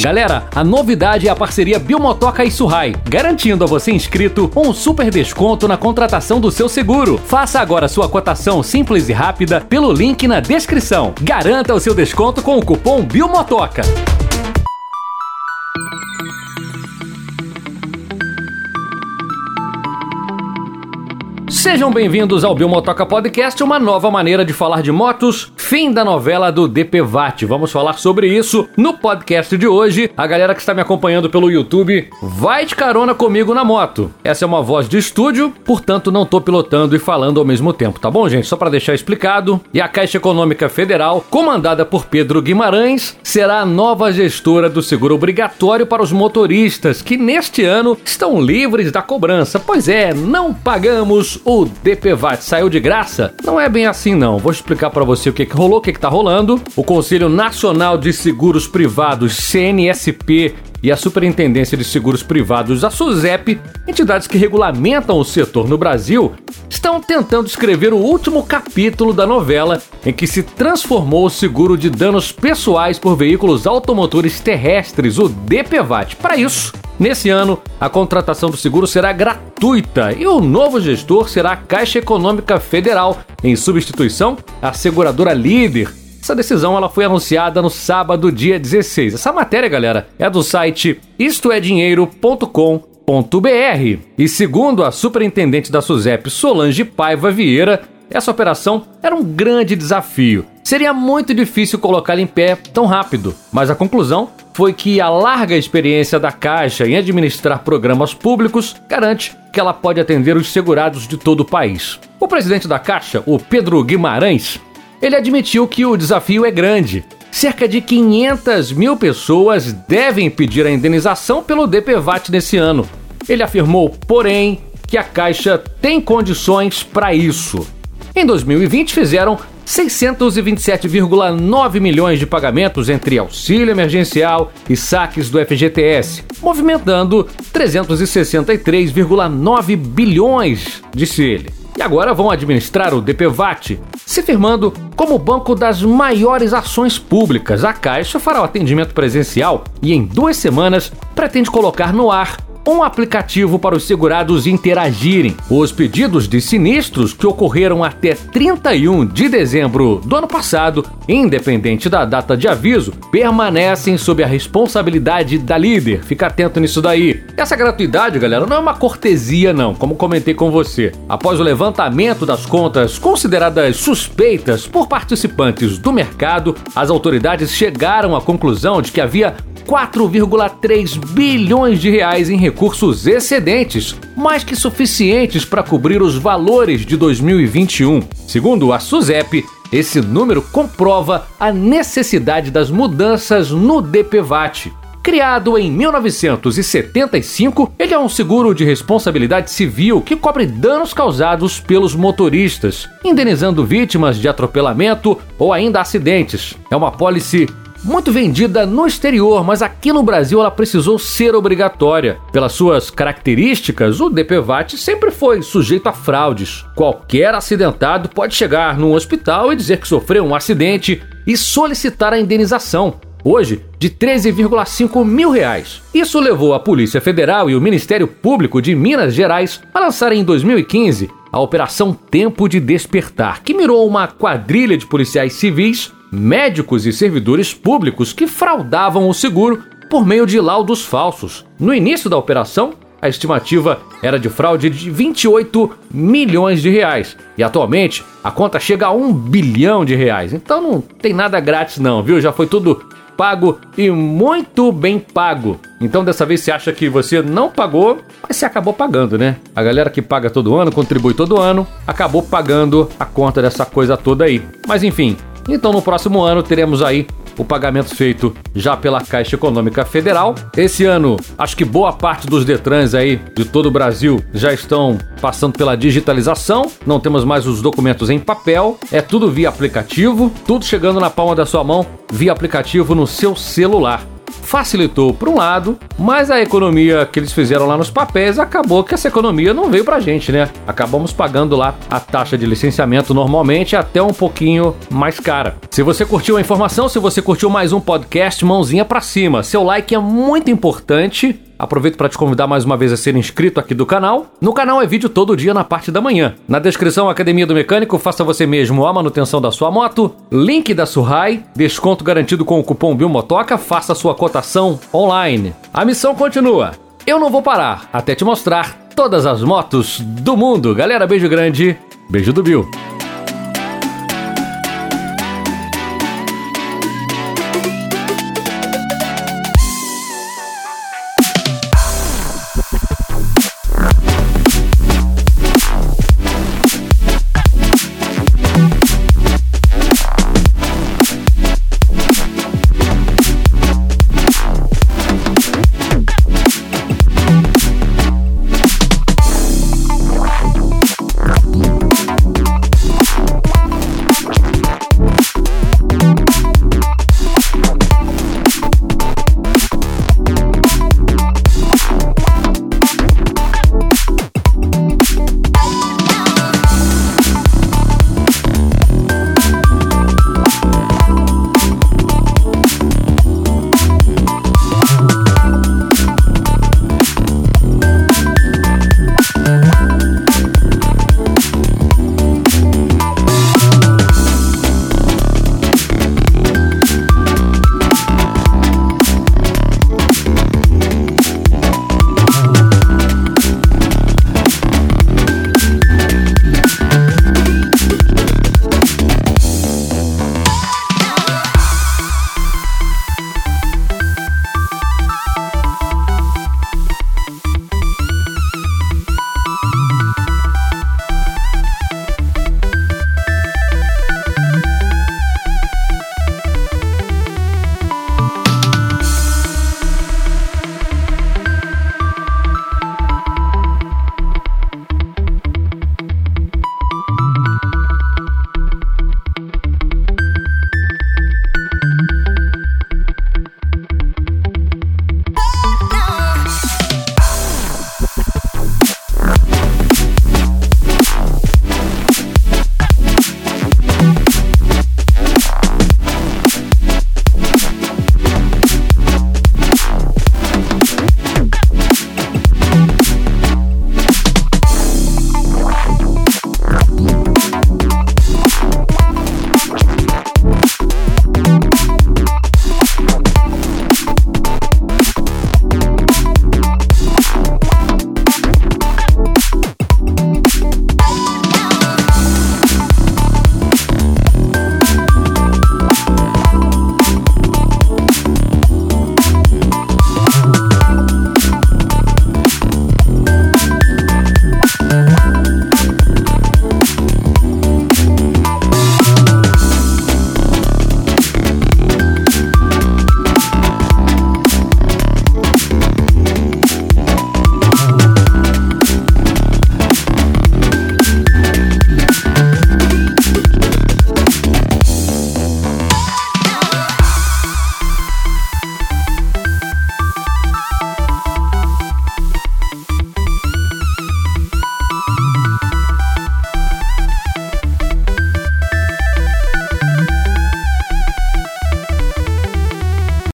Galera, a novidade é a parceria Biomotoca e Surrai, garantindo a você inscrito um super desconto na contratação do seu seguro. Faça agora sua cotação simples e rápida pelo link na descrição. Garanta o seu desconto com o cupom Biomotoca. Sejam bem-vindos ao Biomotoca Podcast, uma nova maneira de falar de motos, fim da novela do DPVAT. Vamos falar sobre isso no podcast de hoje. A galera que está me acompanhando pelo YouTube vai de carona comigo na moto. Essa é uma voz de estúdio, portanto não tô pilotando e falando ao mesmo tempo, tá bom, gente? Só para deixar explicado. E a Caixa Econômica Federal, comandada por Pedro Guimarães, será a nova gestora do seguro obrigatório para os motoristas que neste ano estão livres da cobrança. Pois é, não pagamos o DPVAT saiu de graça? Não é bem assim não. Vou explicar para você o que, que rolou, o que, que tá rolando. O Conselho Nacional de Seguros Privados, CNSP, e a Superintendência de Seguros Privados, a SUSEP, entidades que regulamentam o setor no Brasil, estão tentando escrever o último capítulo da novela em que se transformou o seguro de danos pessoais por veículos automotores terrestres, o DPVAT. Para isso, nesse ano, a contratação do seguro será gratuita e o novo gestor será a Caixa Econômica Federal, em substituição à seguradora líder essa decisão ela foi anunciada no sábado, dia 16. Essa matéria, galera, é do site istoedinheiro.com.br. E segundo a superintendente da SUSEP, Solange Paiva Vieira, essa operação era um grande desafio. Seria muito difícil colocá-la em pé tão rápido, mas a conclusão foi que a larga experiência da Caixa em administrar programas públicos garante que ela pode atender os segurados de todo o país. O presidente da Caixa, o Pedro Guimarães, ele admitiu que o desafio é grande. Cerca de 500 mil pessoas devem pedir a indenização pelo DPVAT nesse ano. Ele afirmou, porém, que a Caixa tem condições para isso. Em 2020, fizeram 627,9 milhões de pagamentos entre auxílio emergencial e saques do FGTS, movimentando 363,9 bilhões, disse ele e agora vão administrar o DPVAT, se firmando como banco das maiores ações públicas. A Caixa fará o atendimento presencial e, em duas semanas, pretende colocar no ar um aplicativo para os segurados interagirem. Os pedidos de sinistros que ocorreram até 31 de dezembro do ano passado, independente da data de aviso, permanecem sob a responsabilidade da líder. Fica atento nisso daí. Essa gratuidade, galera, não é uma cortesia não, como comentei com você. Após o levantamento das contas consideradas suspeitas por participantes do mercado, as autoridades chegaram à conclusão de que havia 4,3 bilhões de reais em recursos excedentes, mais que suficientes para cobrir os valores de 2021. Segundo a SUSEP, esse número comprova a necessidade das mudanças no DPVAT. Criado em 1975, ele é um seguro de responsabilidade civil que cobre danos causados pelos motoristas, indenizando vítimas de atropelamento ou ainda acidentes. É uma pólice muito vendida no exterior, mas aqui no Brasil ela precisou ser obrigatória. Pelas suas características, o DPVAT sempre foi sujeito a fraudes. Qualquer acidentado pode chegar num hospital e dizer que sofreu um acidente e solicitar a indenização. Hoje, de 13,5 mil reais. Isso levou a Polícia Federal e o Ministério Público de Minas Gerais a lançarem em 2015 a Operação Tempo de Despertar, que mirou uma quadrilha de policiais civis médicos e servidores públicos que fraudavam o seguro por meio de laudos falsos. No início da operação, a estimativa era de fraude de 28 milhões de reais. E atualmente a conta chega a um bilhão de reais. Então não tem nada grátis não, viu? Já foi tudo pago e muito bem pago. Então dessa vez você acha que você não pagou, mas você acabou pagando, né? A galera que paga todo ano, contribui todo ano, acabou pagando a conta dessa coisa toda aí. Mas enfim, então no próximo ano teremos aí o pagamento feito já pela Caixa Econômica Federal. Esse ano, acho que boa parte dos Detrans aí de todo o Brasil já estão passando pela digitalização. Não temos mais os documentos em papel, é tudo via aplicativo, tudo chegando na palma da sua mão via aplicativo no seu celular. Facilitou por um lado, mas a economia que eles fizeram lá nos papéis acabou que essa economia não veio pra gente, né? Acabamos pagando lá a taxa de licenciamento normalmente até um pouquinho mais cara. Se você curtiu a informação, se você curtiu mais um podcast, mãozinha para cima. Seu like é muito importante Aproveito para te convidar mais uma vez a ser inscrito aqui do canal. No canal é vídeo todo dia na parte da manhã. Na descrição, Academia do Mecânico, faça você mesmo a manutenção da sua moto. Link da Surrai, desconto garantido com o cupom BILMOTOCA, faça sua cotação online. A missão continua. Eu não vou parar até te mostrar todas as motos do mundo. Galera, beijo grande, beijo do Bill.